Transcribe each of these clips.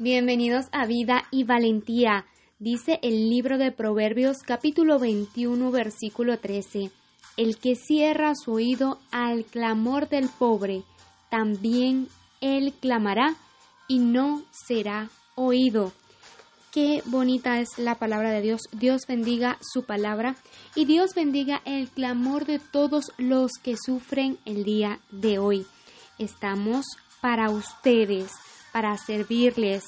Bienvenidos a Vida y Valentía. Dice el libro de Proverbios capítulo 21 versículo 13. El que cierra su oído al clamor del pobre, también él clamará y no será oído. Qué bonita es la palabra de Dios. Dios bendiga su palabra y Dios bendiga el clamor de todos los que sufren el día de hoy. Estamos para ustedes para servirles.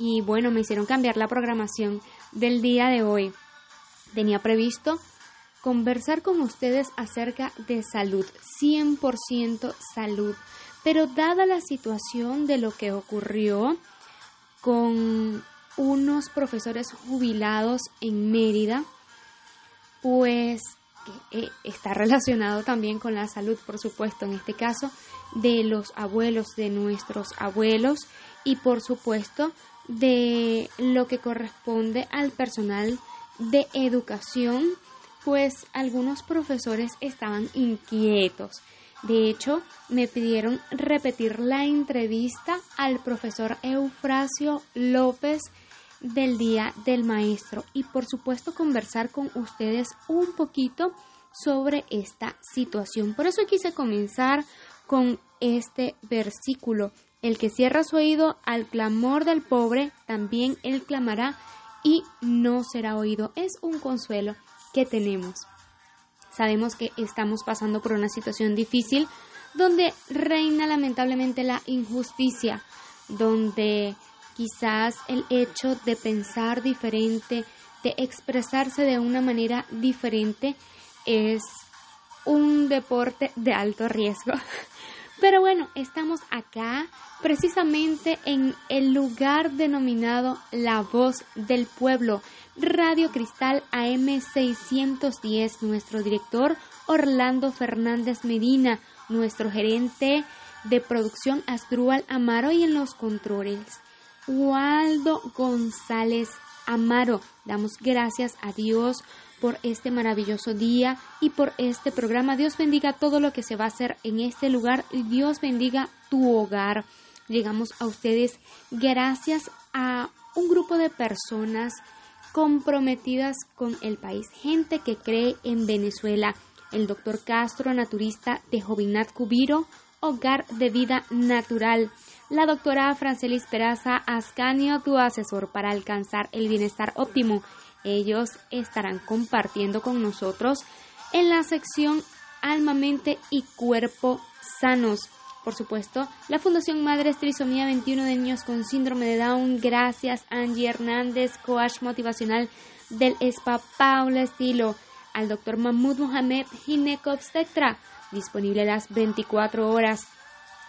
Y bueno, me hicieron cambiar la programación del día de hoy. Tenía previsto conversar con ustedes acerca de salud, 100% salud. Pero dada la situación de lo que ocurrió con unos profesores jubilados en Mérida, pues eh, está relacionado también con la salud, por supuesto, en este caso, de los abuelos, de nuestros abuelos y por supuesto de lo que corresponde al personal de educación, pues algunos profesores estaban inquietos. De hecho, me pidieron repetir la entrevista al profesor Eufrasio López del Día del Maestro y por supuesto conversar con ustedes un poquito sobre esta situación. Por eso quise comenzar con este versículo. El que cierra su oído al clamor del pobre, también él clamará y no será oído. Es un consuelo que tenemos. Sabemos que estamos pasando por una situación difícil donde reina lamentablemente la injusticia, donde quizás el hecho de pensar diferente, de expresarse de una manera diferente, es un deporte de alto riesgo. Pero bueno, estamos acá precisamente en el lugar denominado La Voz del Pueblo, Radio Cristal AM610, nuestro director Orlando Fernández Medina, nuestro gerente de producción Astrual Amaro y en los controles, Waldo González Amaro. Damos gracias a Dios por este maravilloso día y por este programa. Dios bendiga todo lo que se va a hacer en este lugar y Dios bendiga tu hogar. Llegamos a ustedes gracias a un grupo de personas comprometidas con el país, gente que cree en Venezuela. El doctor Castro, naturista de Jovinat Cubiro, Hogar de Vida Natural. La doctora Francelis Peraza Ascanio, tu asesor para alcanzar el bienestar óptimo ellos estarán compartiendo con nosotros en la sección Alma, Mente y Cuerpo Sanos. Por supuesto, la Fundación Madres Trisomía 21 de Niños con Síndrome de Down. Gracias, Angie Hernández, coach motivacional del SPA Paula Estilo. Al doctor Mahmoud Mohamed, Tetra, disponible las 24 horas.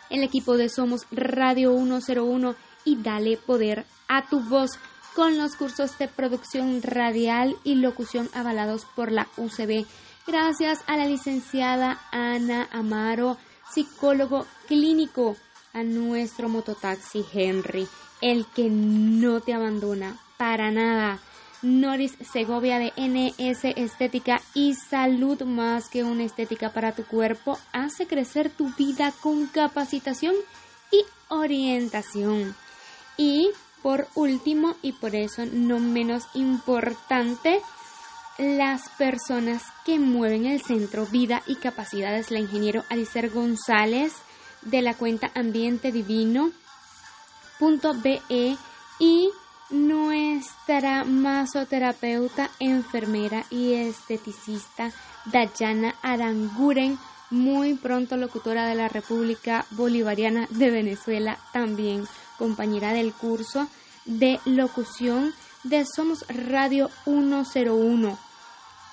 El equipo de Somos Radio 101 y Dale Poder a tu voz con los cursos de producción radial y locución avalados por la UCB. Gracias a la licenciada Ana Amaro, psicólogo clínico, a nuestro mototaxi Henry, el que no te abandona para nada. Noris Segovia de NS Estética y Salud más que una estética para tu cuerpo hace crecer tu vida con capacitación y orientación. Y por último, y por eso no menos importante, las personas que mueven el centro Vida y Capacidades, la ingeniero Alicer González de la cuenta Ambiente Divino .be y nuestra masoterapeuta, enfermera y esteticista Dayana Aranguren, muy pronto locutora de la República Bolivariana de Venezuela también compañera del curso de locución de Somos Radio 101.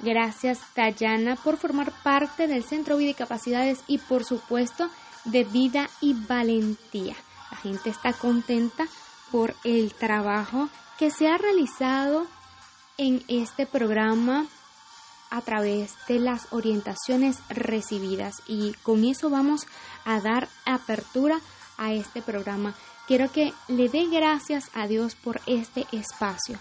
Gracias, Dayana, por formar parte del Centro Vida y Capacidades y, por supuesto, de Vida y Valentía. La gente está contenta por el trabajo que se ha realizado en este programa a través de las orientaciones recibidas. Y con eso vamos a dar apertura a este programa. Quiero que le dé gracias a Dios por este espacio,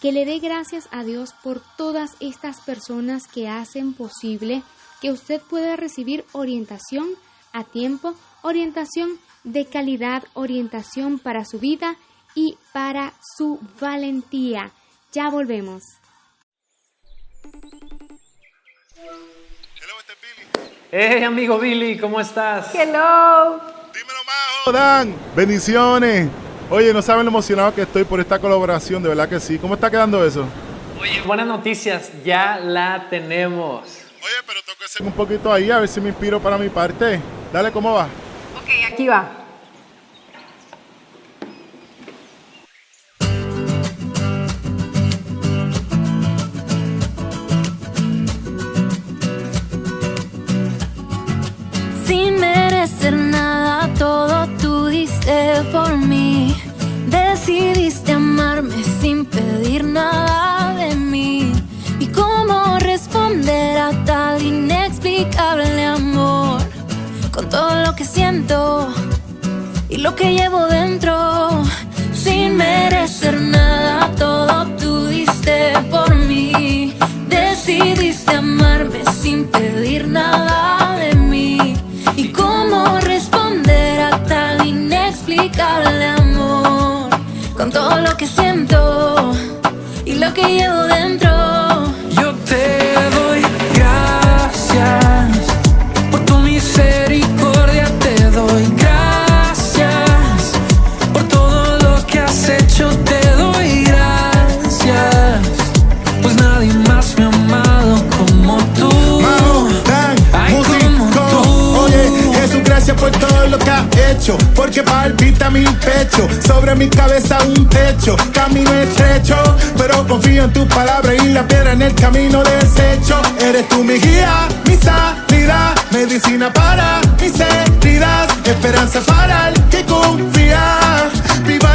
que le dé gracias a Dios por todas estas personas que hacen posible que usted pueda recibir orientación a tiempo, orientación de calidad, orientación para su vida y para su valentía. Ya volvemos. Hey amigo Billy, ¿cómo estás? Hello. Dímelo más, Dan. Bendiciones. Oye, no saben lo emocionado que estoy por esta colaboración, de verdad que sí. ¿Cómo está quedando eso? Oye, buenas noticias, ya la tenemos. Oye, pero tengo que hacer un poquito ahí a ver si me inspiro para mi parte. Dale, ¿cómo va? Ok, aquí va. Sin merecer nada, todo tú diste por mí. Decidiste amarme sin pedir nada de mí. ¿Y cómo responder a tal inexplicable amor? Con todo lo que siento y lo que llevo dentro. Sin merecer nada, todo tú diste por mí. Decidiste amarme sin pedir nada Sobre mi cabeza un techo. Camino estrecho. Pero confío en tu palabra y la piedra en el camino desecho. Eres tú mi guía, mi salida. Medicina para mis heridas. Esperanza para el que confía. Viva.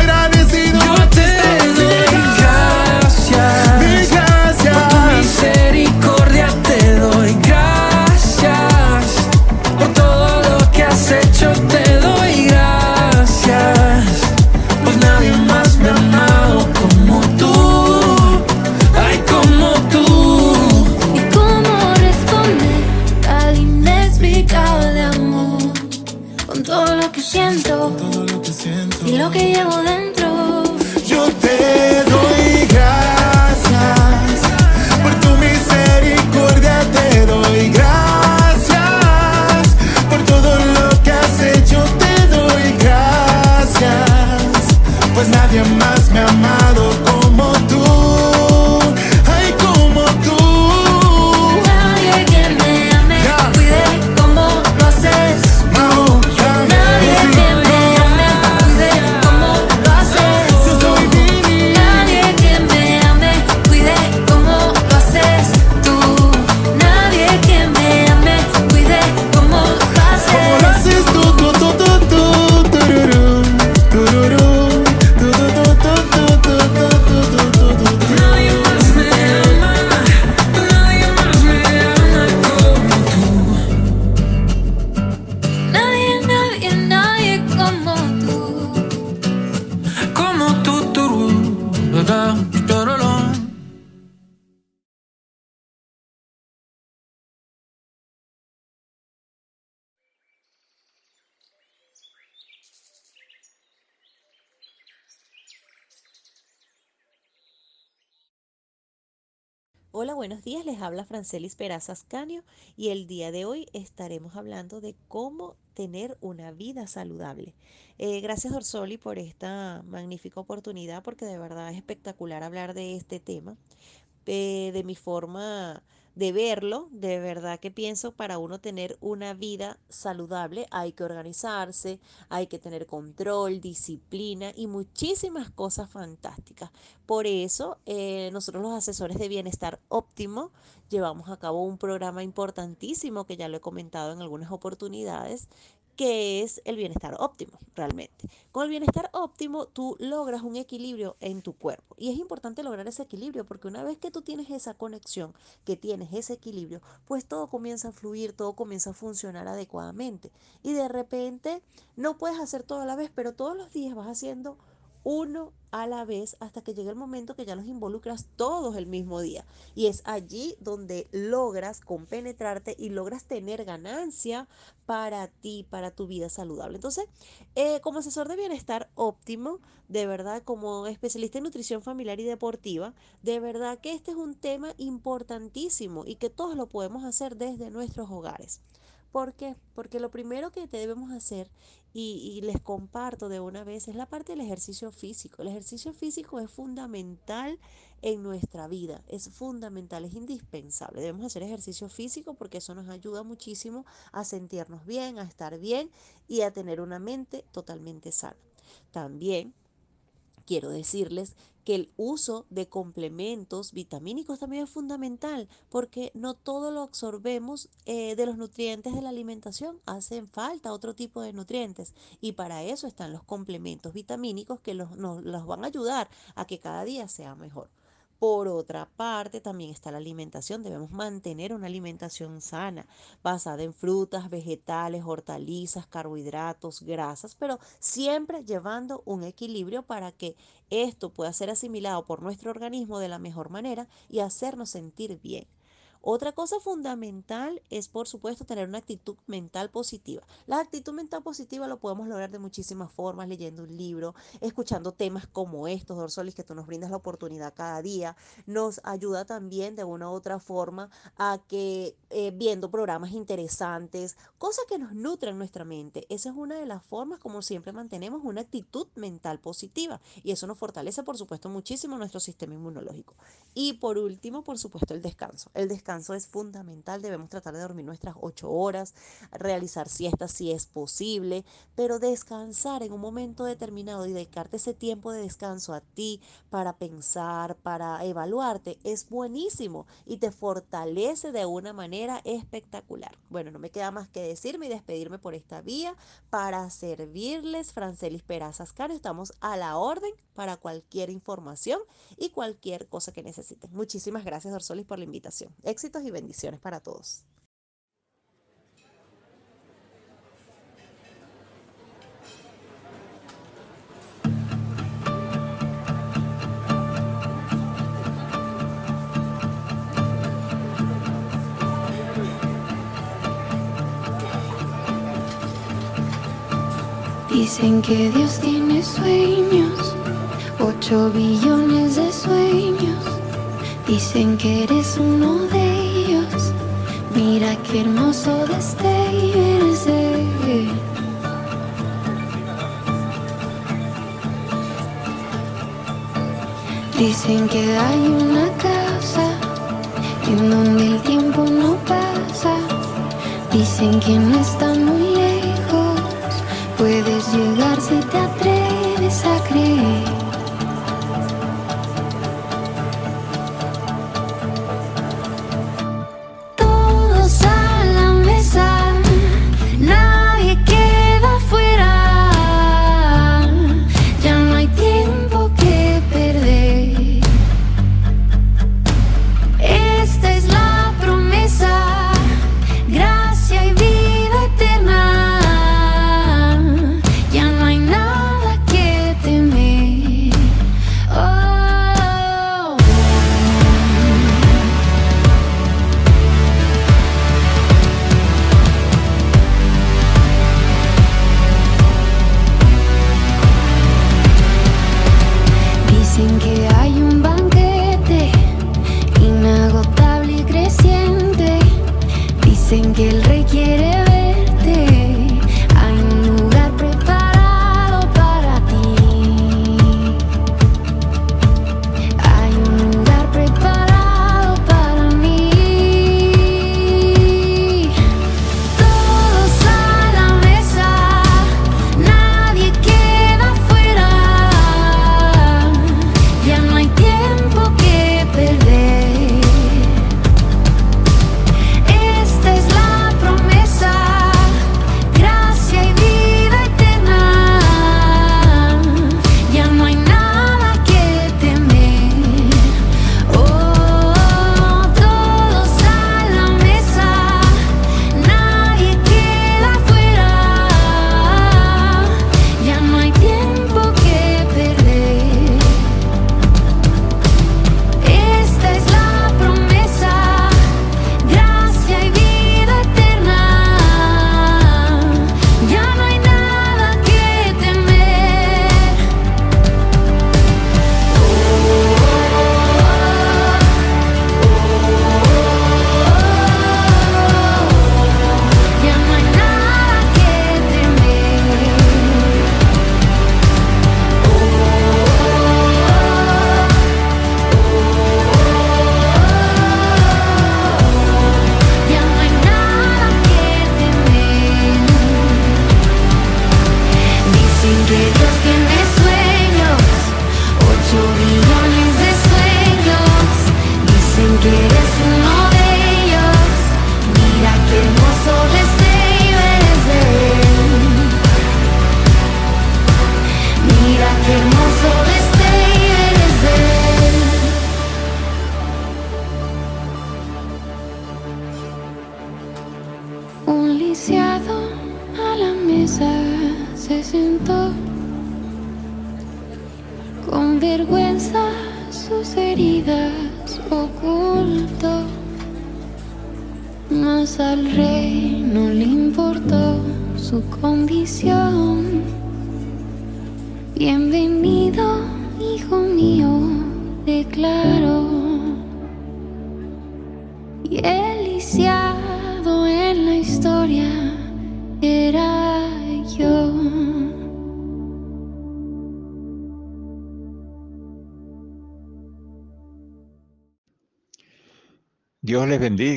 Les habla Francelis Peraza Ascanio y el día de hoy estaremos hablando de cómo tener una vida saludable. Eh, gracias Dorsoli por esta magnífica oportunidad porque de verdad es espectacular hablar de este tema. Eh, de mi forma de verlo, de verdad que pienso para uno tener una vida saludable hay que organizarse, hay que tener control, disciplina y muchísimas cosas fantásticas. Por eso eh, nosotros los asesores de bienestar óptimo llevamos a cabo un programa importantísimo que ya lo he comentado en algunas oportunidades que es el bienestar óptimo, realmente. Con el bienestar óptimo tú logras un equilibrio en tu cuerpo. Y es importante lograr ese equilibrio porque una vez que tú tienes esa conexión, que tienes ese equilibrio, pues todo comienza a fluir, todo comienza a funcionar adecuadamente. Y de repente no puedes hacer todo a la vez, pero todos los días vas haciendo uno a la vez hasta que llegue el momento que ya los involucras todos el mismo día. Y es allí donde logras compenetrarte y logras tener ganancia para ti, para tu vida saludable. Entonces, eh, como asesor de bienestar óptimo, de verdad, como especialista en nutrición familiar y deportiva, de verdad que este es un tema importantísimo y que todos lo podemos hacer desde nuestros hogares. ¿Por qué? Porque lo primero que debemos hacer, y, y, les comparto de una vez, es la parte del ejercicio físico. El ejercicio físico es fundamental en nuestra vida, es fundamental, es indispensable. Debemos hacer ejercicio físico porque eso nos ayuda muchísimo a sentirnos bien, a estar bien y a tener una mente totalmente sana. También quiero decirles que el uso de complementos vitamínicos también es fundamental porque no todo lo absorbemos eh, de los nutrientes de la alimentación, hacen falta otro tipo de nutrientes y para eso están los complementos vitamínicos que los, nos los van a ayudar a que cada día sea mejor. Por otra parte, también está la alimentación. Debemos mantener una alimentación sana, basada en frutas, vegetales, hortalizas, carbohidratos, grasas, pero siempre llevando un equilibrio para que esto pueda ser asimilado por nuestro organismo de la mejor manera y hacernos sentir bien. Otra cosa fundamental es, por supuesto, tener una actitud mental positiva. La actitud mental positiva lo podemos lograr de muchísimas formas, leyendo un libro, escuchando temas como estos, Dorsolis, que tú nos brindas la oportunidad cada día. Nos ayuda también de una u otra forma a que eh, viendo programas interesantes, cosas que nos nutren nuestra mente. Esa es una de las formas como siempre mantenemos una actitud mental positiva y eso nos fortalece, por supuesto, muchísimo nuestro sistema inmunológico. Y por último, por supuesto, el descanso. El descanso es fundamental, debemos tratar de dormir nuestras ocho horas, realizar siestas si es posible, pero descansar en un momento determinado y dedicarte ese tiempo de descanso a ti para pensar, para evaluarte, es buenísimo y te fortalece de una manera espectacular. Bueno, no me queda más que decirme y despedirme por esta vía para servirles. Francelis Perazas Caro, estamos a la orden para cualquier información y cualquier cosa que necesiten. Muchísimas gracias, Dorsolis, por la invitación. Éxitos y bendiciones para todos. Dicen que Dios tiene sueños, ocho billones de sueños. Dicen que eres uno de ellos. Mira qué hermoso destello eres Dicen que hay una casa en donde el tiempo no pasa. Dicen que no está muy lejos. Puedes llegar si te atreves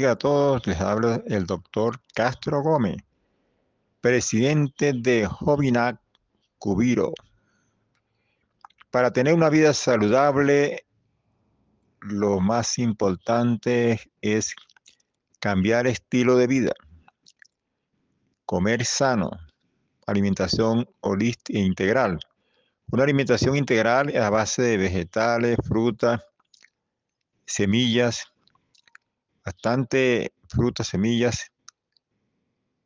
a todos. Les habla el doctor Castro Gómez, presidente de Jovinac Cubiro. Para tener una vida saludable, lo más importante es cambiar estilo de vida, comer sano, alimentación holística e integral. Una alimentación integral a base de vegetales, frutas, semillas, bastante frutas, semillas,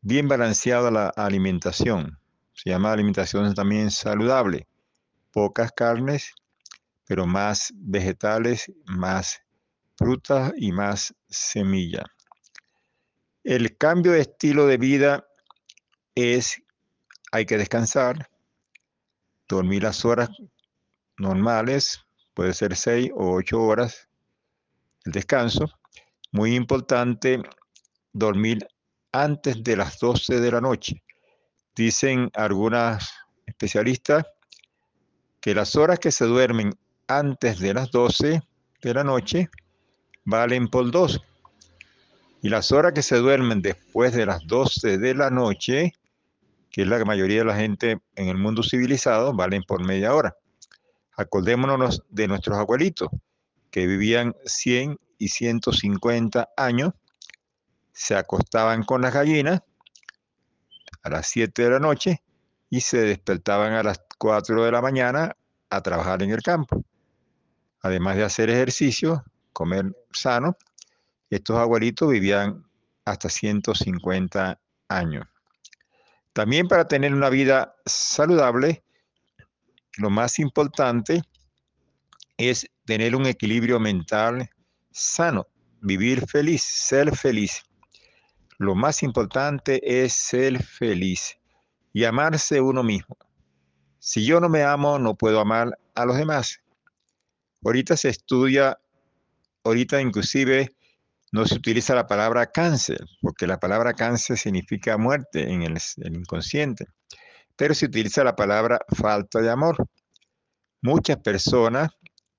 bien balanceada la alimentación. Se llama alimentación también saludable. Pocas carnes, pero más vegetales, más frutas y más semilla. El cambio de estilo de vida es, hay que descansar, dormir las horas normales, puede ser seis o ocho horas el descanso muy importante dormir antes de las 12 de la noche. Dicen algunas especialistas que las horas que se duermen antes de las 12 de la noche valen por dos. Y las horas que se duermen después de las 12 de la noche, que es la mayoría de la gente en el mundo civilizado, valen por media hora. Acordémonos de nuestros abuelitos, que vivían 100 y 150 años, se acostaban con las gallinas a las 7 de la noche y se despertaban a las 4 de la mañana a trabajar en el campo. Además de hacer ejercicio, comer sano, estos abuelitos vivían hasta 150 años. También para tener una vida saludable, lo más importante es tener un equilibrio mental sano, vivir feliz, ser feliz. Lo más importante es ser feliz y amarse uno mismo. Si yo no me amo, no puedo amar a los demás. Ahorita se estudia, ahorita inclusive no se utiliza la palabra cáncer, porque la palabra cáncer significa muerte en el, el inconsciente, pero se utiliza la palabra falta de amor. Muchas personas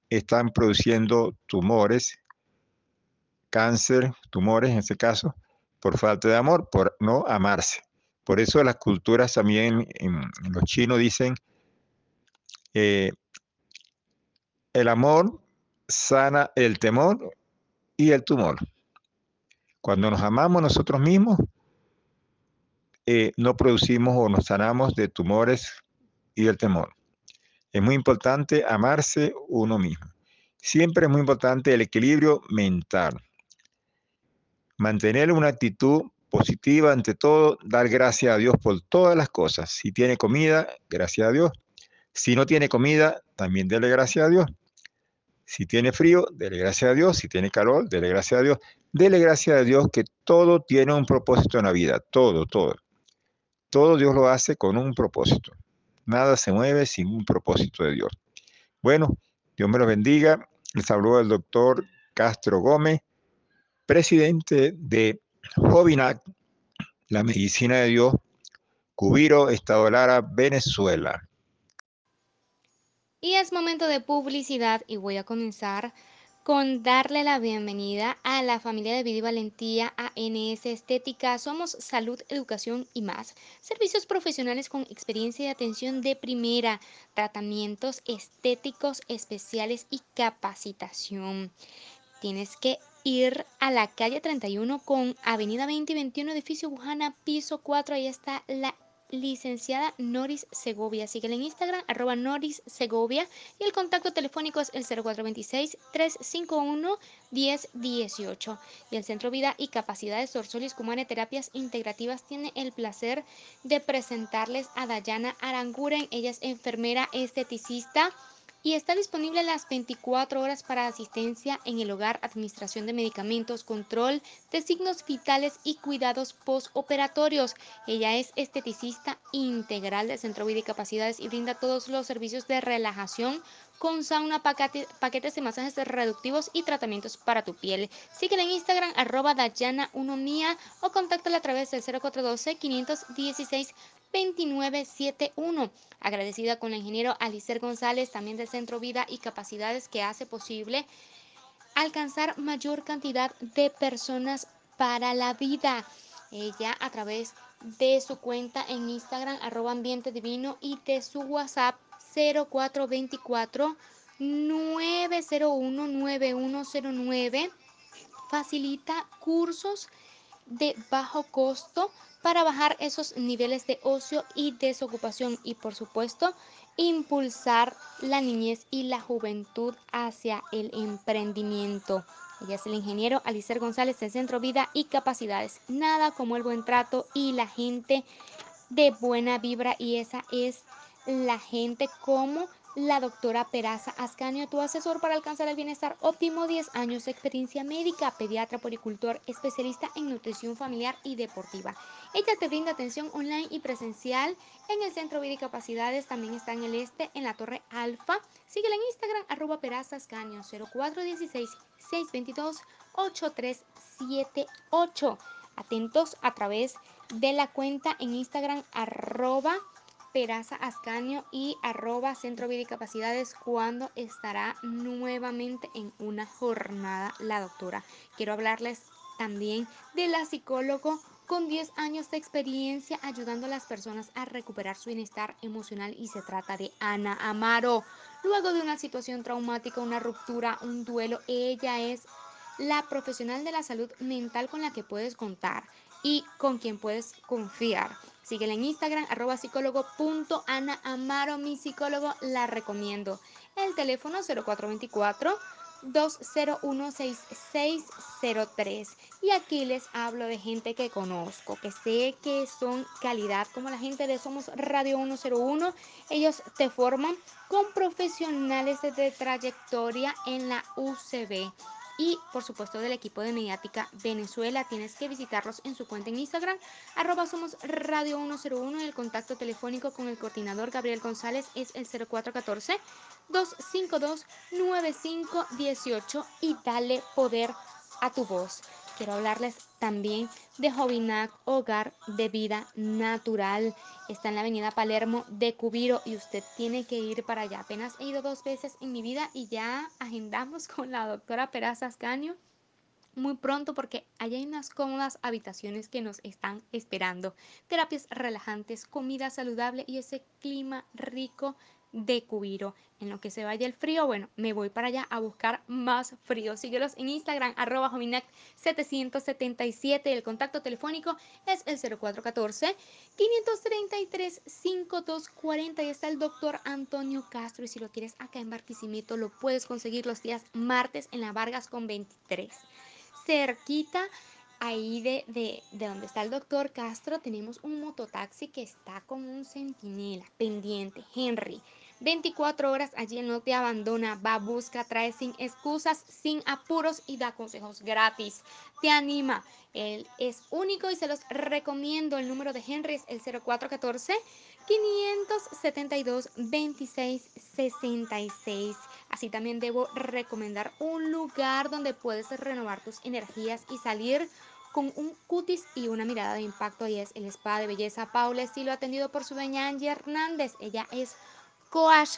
están produciendo tumores cáncer, tumores en este caso, por falta de amor, por no amarse. Por eso las culturas también, en, los chinos dicen, eh, el amor sana el temor y el tumor. Cuando nos amamos nosotros mismos, eh, no producimos o nos sanamos de tumores y del temor. Es muy importante amarse uno mismo. Siempre es muy importante el equilibrio mental. Mantener una actitud positiva ante todo, dar gracias a Dios por todas las cosas. Si tiene comida, gracias a Dios. Si no tiene comida, también dele gracias a Dios. Si tiene frío, dele gracias a Dios. Si tiene calor, dele gracias a Dios. Dele gracias a Dios que todo tiene un propósito en la vida. Todo, todo. Todo Dios lo hace con un propósito. Nada se mueve sin un propósito de Dios. Bueno, Dios me lo bendiga. Les habló el doctor Castro Gómez presidente de Jovinac, la medicina de Dios, Cubiro, Estado Lara, Venezuela. Y es momento de publicidad y voy a comenzar con darle la bienvenida a la familia de Vida Valentía ANS Estética. Somos salud, educación y más. Servicios profesionales con experiencia y atención de primera, tratamientos estéticos especiales y capacitación. Tienes que ir a la calle 31 con Avenida 20 y 21, edificio Bujana, piso 4. Ahí está la licenciada Noris Segovia. Síguela en Instagram, arroba Noris Segovia. Y el contacto telefónico es el 0426-351-1018. Y el Centro Vida y Capacidades Sorsolis Cumane Terapias Integrativas tiene el placer de presentarles a Dayana Aranguren. Ella es enfermera esteticista y está disponible las 24 horas para asistencia en el hogar, administración de medicamentos, control de signos vitales y cuidados postoperatorios. Ella es esteticista integral del Centro y Capacidades y brinda todos los servicios de relajación con sauna, paquetes de masajes reductivos y tratamientos para tu piel. Síguela en Instagram arroba Dayana Unomía o contáctala a través del 0412 516 2971. Agradecida con el ingeniero Alicer González, también del Centro Vida y Capacidades, que hace posible alcanzar mayor cantidad de personas para la vida. Ella a través de su cuenta en Instagram, arroba ambiente divino y de su WhatsApp 0424 901 9109 facilita cursos de bajo costo para bajar esos niveles de ocio y desocupación y por supuesto impulsar la niñez y la juventud hacia el emprendimiento. Ella es el ingeniero Alicer González del Centro Vida y Capacidades. Nada como el buen trato y la gente de buena vibra y esa es la gente como la doctora Peraza Ascanio, tu asesor para alcanzar el bienestar óptimo, 10 años de experiencia médica, pediatra, poricultor, especialista en nutrición familiar y deportiva. Ella te brinda atención online y presencial en el Centro y Capacidades, también está en el este, en la Torre Alfa. Síguela en Instagram, arroba Peraza Ascanio, 0416-622-8378. Atentos a través de la cuenta en Instagram, arroba Peraza Ascanio y arroba Centro Vida y Capacidades cuando estará nuevamente en una jornada la doctora. Quiero hablarles también de la psicólogo con 10 años de experiencia ayudando a las personas a recuperar su bienestar emocional y se trata de Ana Amaro. Luego de una situación traumática, una ruptura, un duelo, ella es la profesional de la salud mental con la que puedes contar y con quien puedes confiar. Síguela en Instagram, arroba psicólogo.ana Amaro, mi psicólogo, la recomiendo. El teléfono 0424 2016603. Y aquí les hablo de gente que conozco, que sé que son calidad, como la gente de Somos Radio 101. Ellos te forman con profesionales de trayectoria en la UCB y por supuesto del equipo de Mediática Venezuela. Tienes que visitarlos en su cuenta en Instagram, arroba somos radio 101 y el contacto telefónico con el coordinador Gabriel González es el 0414 252 9518 y dale poder a tu voz. Quiero hablarles también de Jovinac Hogar de Vida Natural. Está en la avenida Palermo de Cubiro y usted tiene que ir para allá. Apenas he ido dos veces en mi vida y ya agendamos con la doctora Peraza Ascanio muy pronto porque allá hay unas cómodas habitaciones que nos están esperando. Terapias relajantes, comida saludable y ese clima rico de Cubiro. En lo que se vaya el frío, bueno, me voy para allá a buscar más frío. Síguelos en Instagram, arroba 777 El contacto telefónico es el 0414-533-5240. Y está el doctor Antonio Castro. Y si lo quieres acá en Barquisimeto, lo puedes conseguir los días martes en la Vargas con 23. Cerquita ahí de, de, de, donde está el doctor Castro tenemos un mototaxi que está con un centinela pendiente, Henry. 24 horas allí no te abandona, va, busca, trae sin excusas, sin apuros y da consejos gratis. Te anima. Él es único y se los recomiendo. El número de Henry es el 0414 572 2666. Así también debo recomendar un lugar donde puedes renovar tus energías y salir con un cutis y una mirada de impacto y es el spa de belleza Paula Estilo atendido por su dueña Angie Hernández. Ella es coach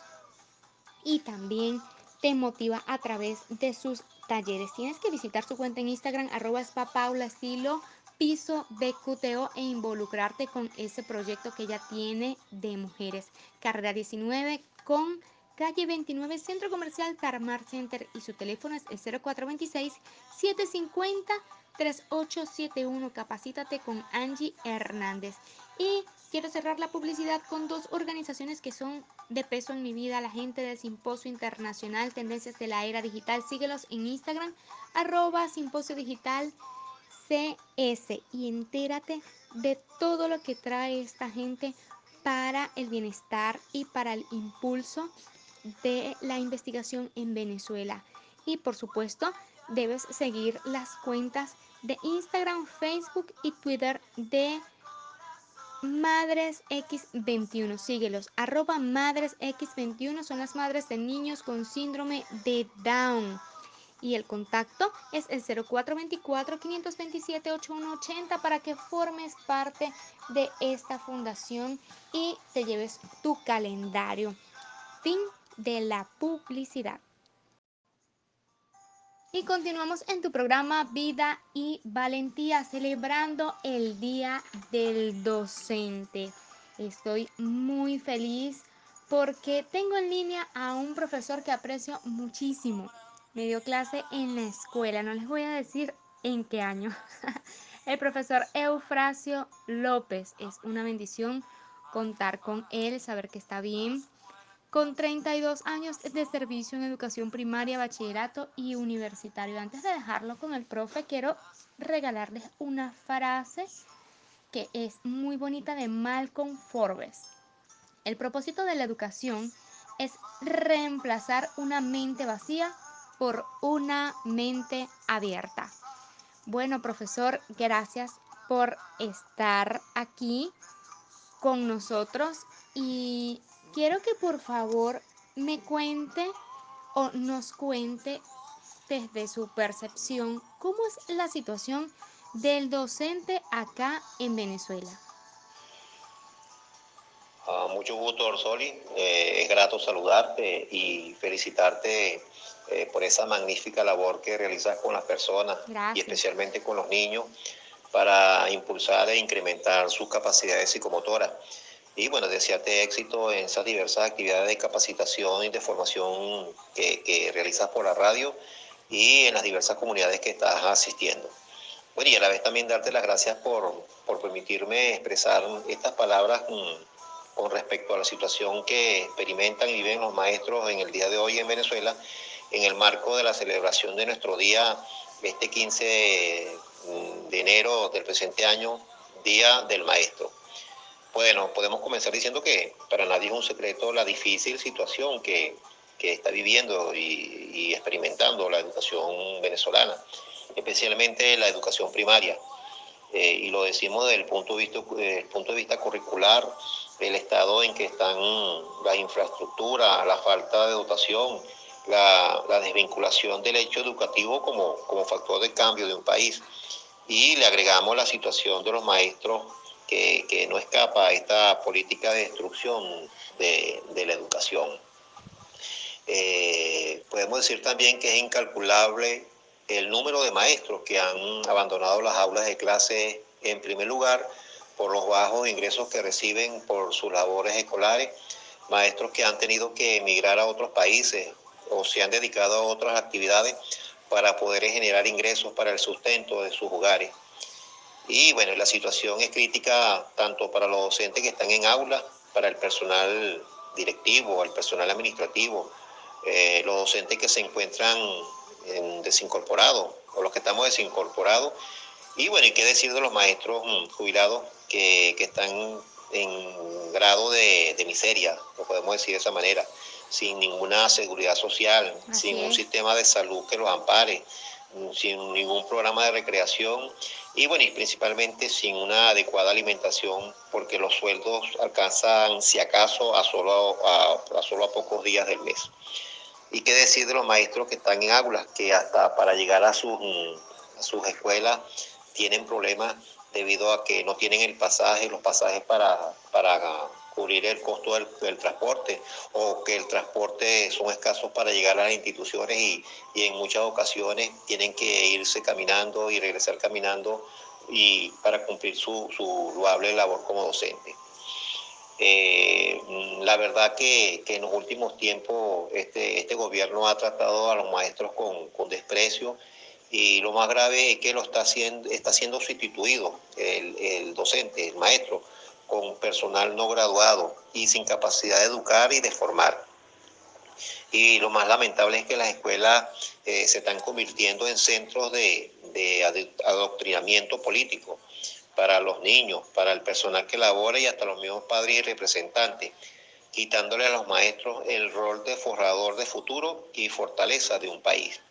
y también te motiva a través de sus talleres. Tienes que visitar su cuenta en Instagram, arroba Paula Estilo, piso BQTO e involucrarte con ese proyecto que ella tiene de mujeres. Carrera 19 con calle 29, Centro Comercial Tarmar Center y su teléfono es el 0426 750 3871. Capacítate con Angie Hernández. Y quiero cerrar la publicidad con dos organizaciones que son de peso en mi vida. La gente del Simposio Internacional Tendencias de la Era Digital. Síguelos en Instagram, arroba Simposio Digital CS y entérate de todo lo que trae esta gente para el bienestar y para el impulso de la investigación en Venezuela. Y por supuesto, debes seguir las cuentas de Instagram, Facebook y Twitter de Madres X21. Síguelos. Arroba Madres X21 son las madres de niños con síndrome de Down. Y el contacto es el 0424-527-8180 para que formes parte de esta fundación y te lleves tu calendario. Fin de la publicidad. Y continuamos en tu programa Vida y Valentía, celebrando el Día del Docente. Estoy muy feliz porque tengo en línea a un profesor que aprecio muchísimo. Me dio clase en la escuela, no les voy a decir en qué año. El profesor Eufrasio López. Es una bendición contar con él, saber que está bien con 32 años de servicio en educación primaria, bachillerato y universitario. Antes de dejarlo con el profe, quiero regalarles una frase que es muy bonita de Malcolm Forbes. El propósito de la educación es reemplazar una mente vacía por una mente abierta. Bueno, profesor, gracias por estar aquí con nosotros y quiero que por favor me cuente o nos cuente desde su percepción cómo es la situación del docente acá en Venezuela. Uh, mucho gusto, Orsoli. Eh, es grato saludarte y felicitarte eh, por esa magnífica labor que realizas con las personas Gracias. y especialmente con los niños para impulsar e incrementar sus capacidades psicomotoras y bueno, desearte éxito en esas diversas actividades de capacitación y de formación que, que, realizas por la radio y en las diversas comunidades que estás asistiendo. Bueno, y a la vez también darte las gracias por, por permitirme expresar estas palabras mmm, con respecto a la situación que experimentan y viven los maestros en el día de hoy en Venezuela, en el marco de la celebración de nuestro día, este 15 de, de enero del presente año, Día del Maestro. Bueno, podemos comenzar diciendo que para nadie es un secreto la difícil situación que, que está viviendo y, experimentando la educación venezolana, especialmente la educación primaria. Eh, y lo decimos desde el punto, de vista, desde el punto de vista curricular, el estado en que están la infraestructura, la falta de dotación, la, la desvinculación del hecho educativo como, como factor de cambio de un país. Y le agregamos la situación de los maestros que, que, no escapa a esta política de destrucción de, de la educación. Eh, podemos decir también que es incalculable el número de maestros que han abandonado las aulas de clase en primer lugar por los bajos ingresos que reciben por sus labores escolares, maestros que han tenido que emigrar a otros países o se han dedicado a otras actividades para poder generar ingresos para el sustento de sus hogares. Y bueno, la situación es crítica tanto para los docentes que están en aulas, para el personal directivo, el personal administrativo, eh, los docentes que se encuentran en desincorporados o los que estamos desincorporados. Y bueno, y qué decir de los maestros mmm, jubilados que, que, están en grado de, miseria, lo podemos decir de esa manera, sin ninguna seguridad social, Así sin es. un sistema de salud que los ampare, sin ningún programa de recreación y bueno, y principalmente sin una adecuada alimentación porque los sueldos alcanzan si acaso a solo a, a solo a pocos días del mes. Y qué decir de los maestros que están en aulas, que hasta para llegar a sus, a sus escuelas tienen problemas debido a que no tienen el pasaje, los pasajes para, para cubrir el costo del, del, transporte o que el transporte son escasos para llegar a las instituciones y, y, en muchas ocasiones tienen que irse caminando y regresar caminando y para cumplir su, su loable labor como docente. Eh, la verdad que, que, en los últimos tiempos este, este gobierno ha tratado a los maestros con, con desprecio y lo más grave es que lo está siendo, está siendo sustituido el, el docente, el maestro, con personal no graduado y sin capacidad de educar y de formar. Y lo más lamentable es que las escuelas eh, se están convirtiendo en centros de, de, adoctrinamiento político para los niños, para el personal que labora y hasta los mismos padres y representantes, quitándole a los maestros el rol de forrador de futuro y fortaleza de un país.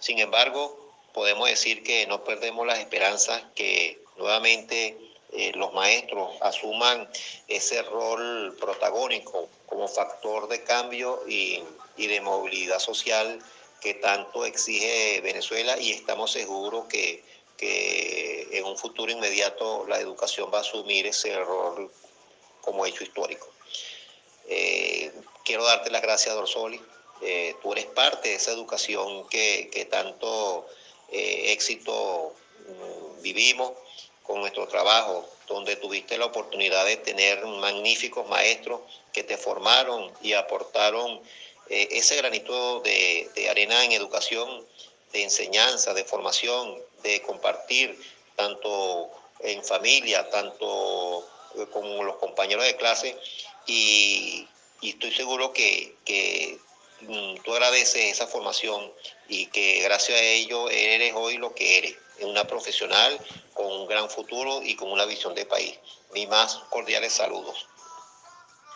Sin embargo, podemos decir que no perdemos las esperanzas que nuevamente eh, los maestros asuman ese rol protagónico como factor de cambio y, de movilidad social que tanto exige Venezuela y estamos seguros que, que en un futuro inmediato la educación va a asumir ese rol como hecho histórico. Eh, quiero darte las gracias, Dorsoli. Eh, tú eres parte de esa educación que, que tanto éxito mm, vivimos con nuestro trabajo, donde tuviste la oportunidad de tener magníficos maestros que te formaron y aportaron ese granito de, arena en educación, de enseñanza, de formación, de compartir, tanto en familia, tanto con los compañeros de clase, y, estoy seguro que, mm, tú agradeces esa formación y que gracias a ello eres hoy lo que eres, una profesional con un gran futuro y con una visión de país. Mis más cordiales saludos.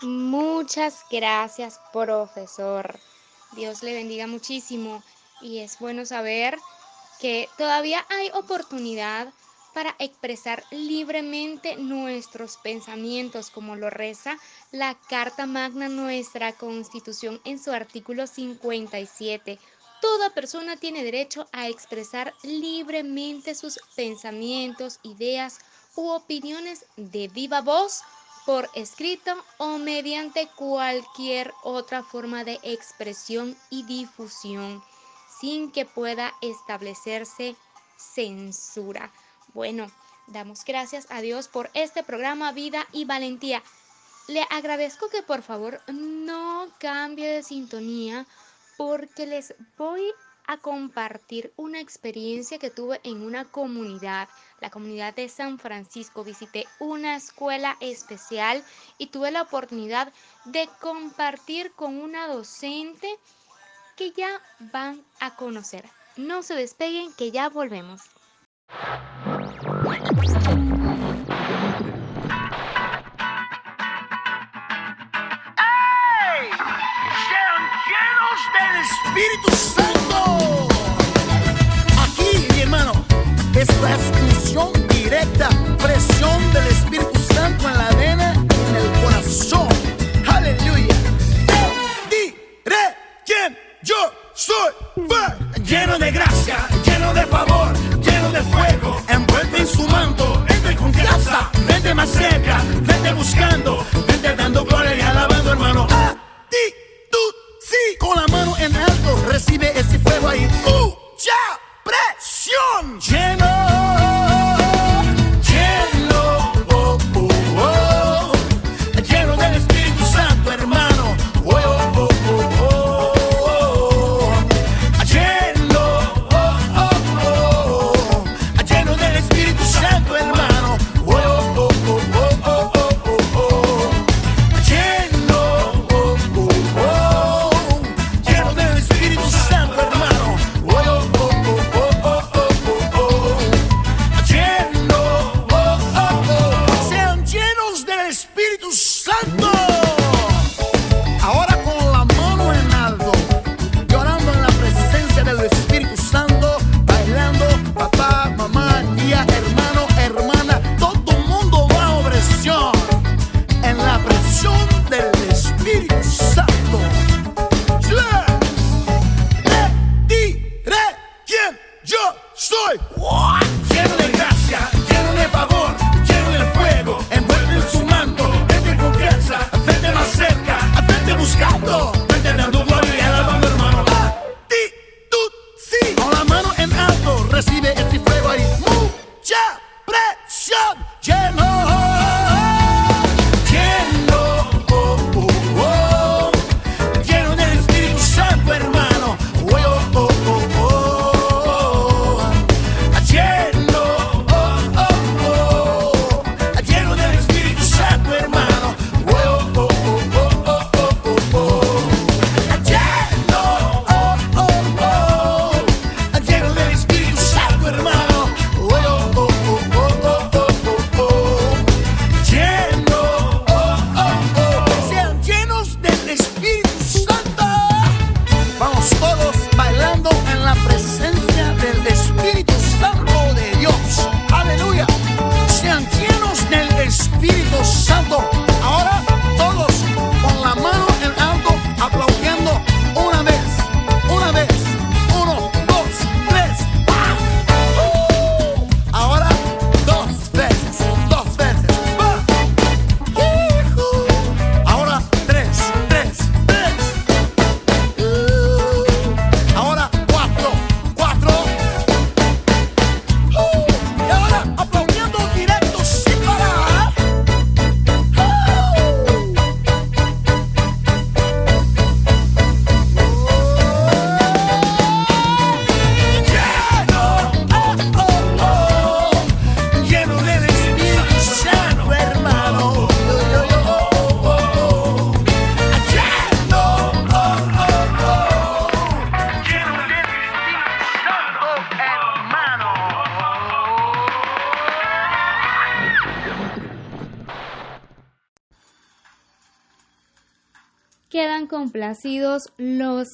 Muchas gracias, profesor. Dios le bendiga muchísimo y es bueno saber que todavía hay oportunidad para expresar libremente nuestros pensamientos, como lo reza la Carta Magna, nuestra Constitución, en su artículo 57. Toda persona tiene derecho a expresar libremente sus pensamientos, ideas u opiniones de viva voz, por escrito o mediante cualquier otra forma de expresión y difusión, sin que pueda establecerse censura. Bueno, damos gracias a Dios por este programa Vida y Valentía. Le agradezco que por favor no cambie de sintonía porque les voy a compartir una experiencia que tuve en una comunidad, la comunidad de San Francisco. Visité una escuela especial y tuve la oportunidad de compartir con una docente que ya van a conocer. No se despeguen que ya volvemos. Espíritu Santo! Aquí, mi hermano, esta es función directa, presión del Espíritu Santo en la vena en el corazón. ¡Aleluya! diré quién yo soy. Lleno de gracia, lleno de favor, lleno de fuego, envuelto en su manto, entre confianza, vente más cerca, vente buscando,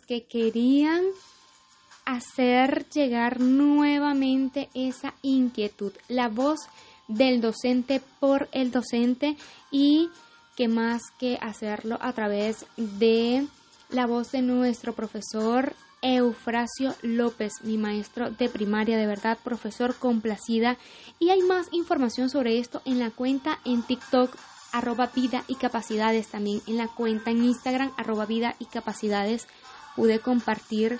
que querían hacer llegar nuevamente esa inquietud, la voz del docente por el docente y que más que hacerlo a través de la voz de nuestro profesor Eufrasio López, mi maestro de primaria, de verdad, profesor complacida. Y hay más información sobre esto en la cuenta en TikTok, arroba vida y capacidades, también en la cuenta en Instagram, arroba vida y capacidades. Pude compartir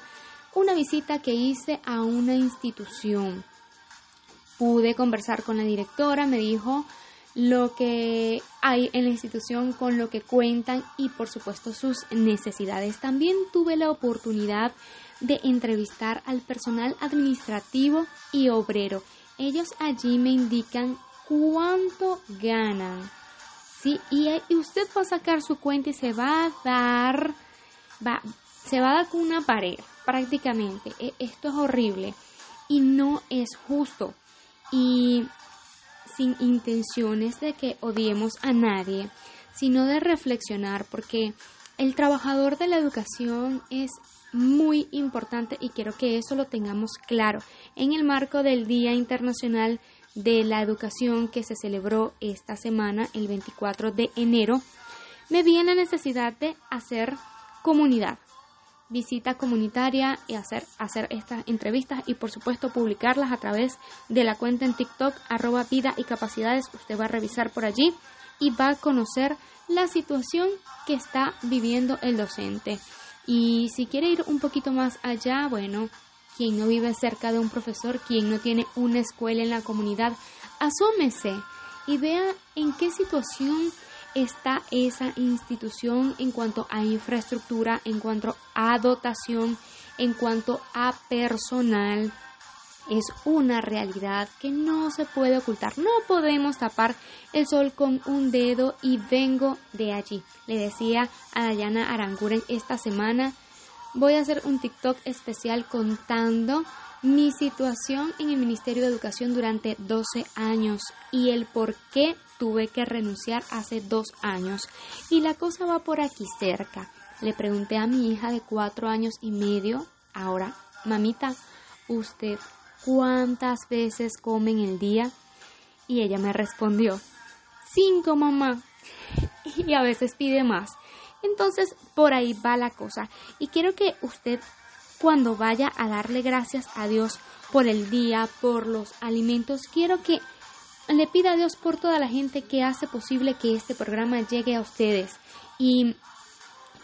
una visita que hice a una institución. Pude conversar con la directora, me dijo lo que hay en la institución, con lo que cuentan y por supuesto sus necesidades. También tuve la oportunidad de entrevistar al personal administrativo y obrero. Ellos allí me indican cuánto ganan. Sí, y, usted va a sacar su cuenta y se va a dar, va, se va a dar con una pared prácticamente. E, esto es horrible y no es justo. Y sin intenciones de que odiemos a nadie, sino de reflexionar, porque el trabajador de la educación es muy importante y quiero que eso lo tengamos claro en el marco del Día Internacional de la Educación que se celebró esta semana, el 24 de enero, me vi en la necesidad de hacer comunidad, visita comunitaria y hacer, hacer estas entrevistas y por supuesto publicarlas a través de la cuenta en TikTok arroba vida y capacidades. Usted va a revisar por allí y va a conocer la situación que está viviendo el docente. Y si quiere ir un poquito más allá, bueno, quien no vive cerca de un profesor, quien no tiene una escuela en la comunidad, asómese y vea en qué situación está esa institución en cuanto a infraestructura, en cuanto a dotación, en cuanto a personal. Es una realidad que no se puede ocultar. No podemos tapar el sol con un dedo y vengo de allí. Le decía a Dayana Aranguren esta semana, voy a hacer un TikTok especial contando mi situación en el Ministerio de Educación durante 12 años y el por qué tuve que renunciar hace dos años. Y la cosa va por aquí cerca. Le pregunté a mi hija de cuatro años y medio, ahora, mamita, ¿usted cuántas veces come en el día? Y ella me respondió, cinco, mamá. Y a veces pide más. Entonces, por ahí va la cosa. Y quiero que usted, cuando vaya a darle gracias a Dios por el día, por los alimentos, quiero que le pida a Dios por toda la gente que hace posible que este programa llegue a ustedes. Y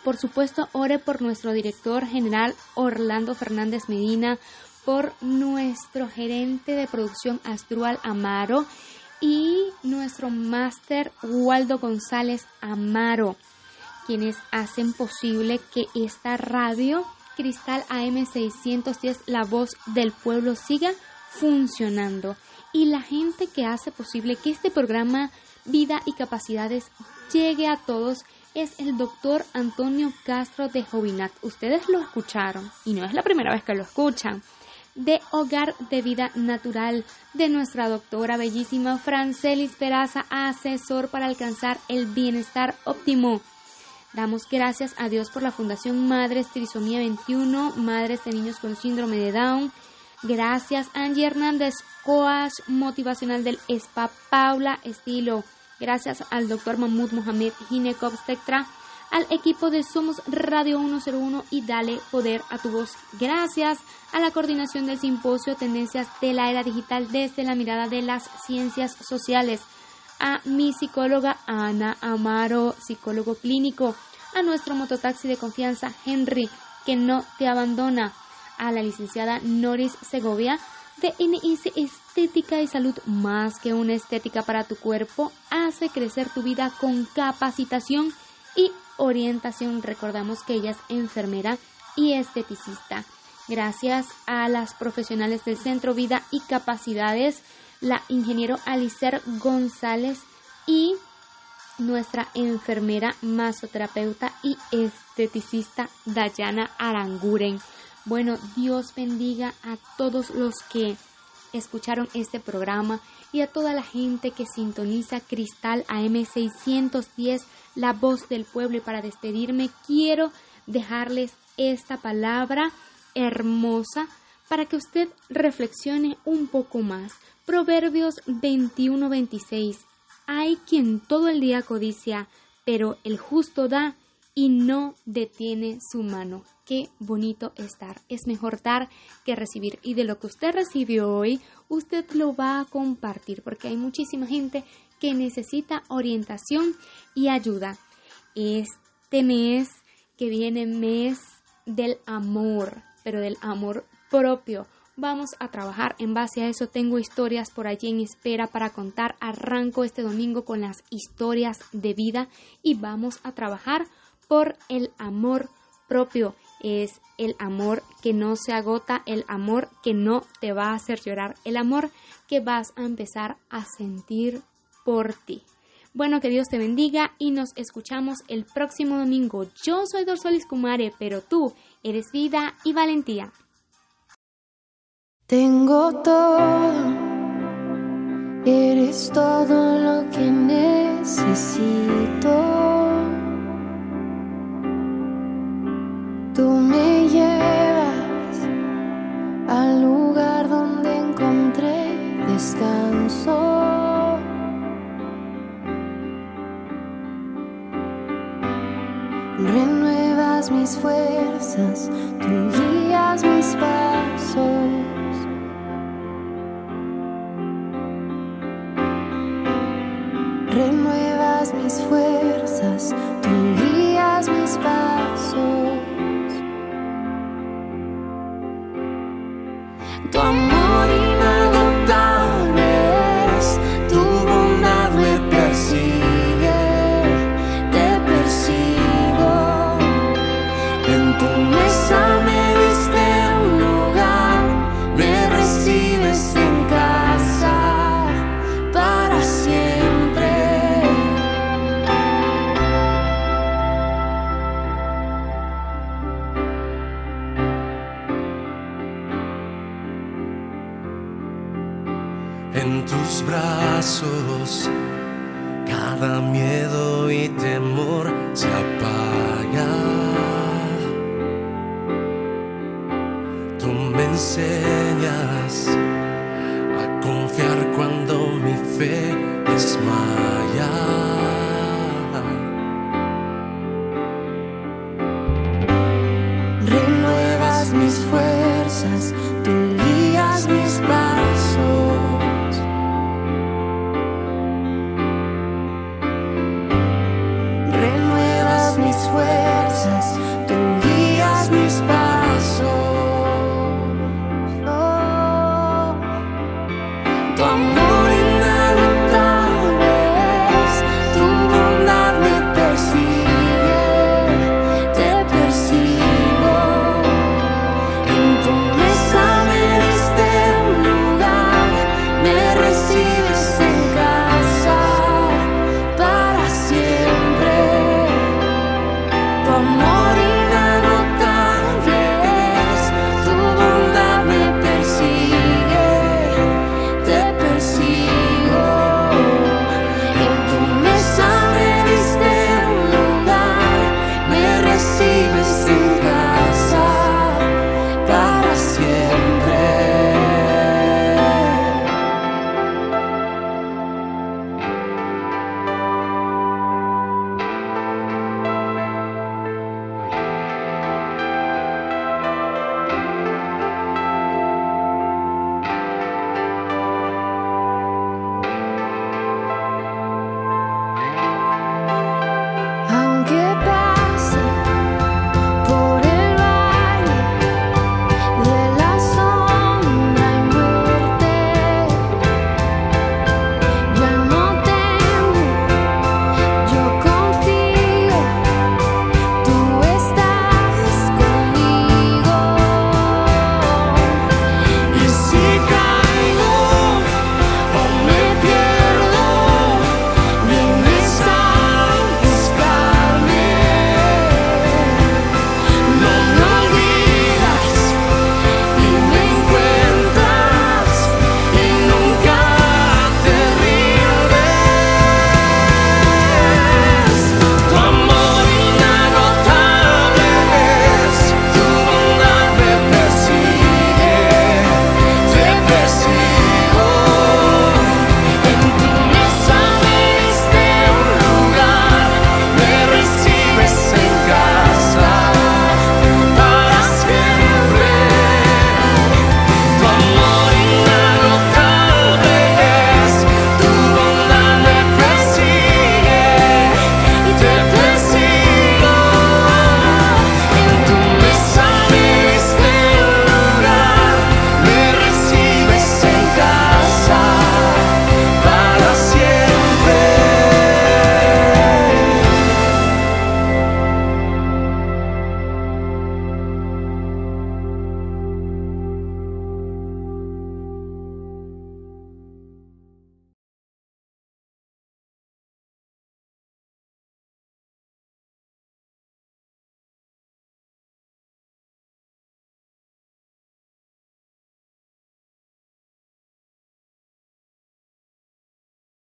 por supuesto, ore por nuestro director general Orlando Fernández Medina, por nuestro gerente de producción Astrual Amaro y nuestro máster Waldo González Amaro, quienes hacen posible que esta radio Cristal AM610, la voz del pueblo, siga funcionando y la gente que hace posible que este programa Vida y Capacidades llegue a todos es el doctor Antonio Castro de Jovinat. Ustedes lo escucharon y no es la primera vez que lo escuchan. De Hogar de Vida Natural de nuestra doctora bellísima Francelis Peraza, asesor para alcanzar el bienestar óptimo. Damos gracias a Dios por la Fundación Madres Trisomía 21, Madres de Niños con Síndrome de Down, Gracias Angie Hernández, coach motivacional del SPA Paula Estilo. Gracias al doctor Mahmoud Mohamed Ginecov Obstetra, al equipo de Somos Radio 101 y Dale Poder a tu Voz. Gracias a la coordinación del simposio Tendencias de la Era Digital desde la mirada de las ciencias sociales. A mi psicóloga Ana Amaro, psicólogo clínico. A nuestro mototaxi de confianza Henry, que no te abandona a la licenciada Noris Segovia de NIC Estética y Salud más que una estética para tu cuerpo, hace crecer tu vida con capacitación y orientación. Recordamos que ella es enfermera y esteticista. Gracias a las profesionales del Centro Vida y Capacidades, la ingeniero Alicer González y nuestra enfermera masoterapeuta y esteticista Dayana Aranguren. Bueno, Dios bendiga a todos los que escucharon este programa y a toda la gente que sintoniza Cristal AM610, la voz del pueblo. Y para despedirme, quiero dejarles esta palabra hermosa para que usted reflexione un poco más. Proverbios 21-26. Hay quien todo el día codicia, pero el justo da y no detiene su mano. Qué bonito estar. Es mejor dar que recibir. Y de lo que usted recibió hoy, usted lo va a compartir porque hay muchísima gente que necesita orientación y ayuda. Este mes que viene, mes del amor, pero del amor propio. Vamos a trabajar en base a eso. Tengo historias por allí en espera para contar. Arranco este domingo con las historias de vida y vamos a trabajar por el amor propio. Es el amor que no se agota, el amor que no te va a hacer llorar, el amor que vas a empezar a sentir por ti. Bueno, que Dios te bendiga y nos escuchamos el próximo domingo. Yo soy Dorsolis Kumare, pero tú eres vida y valentía. Tengo todo, eres todo lo que necesito. Tú me llevas al lugar donde encontré descanso. Renuevas mis fuerzas, tú guías mis pasos. Renuevas mis fuerzas, tú guías mis pasos.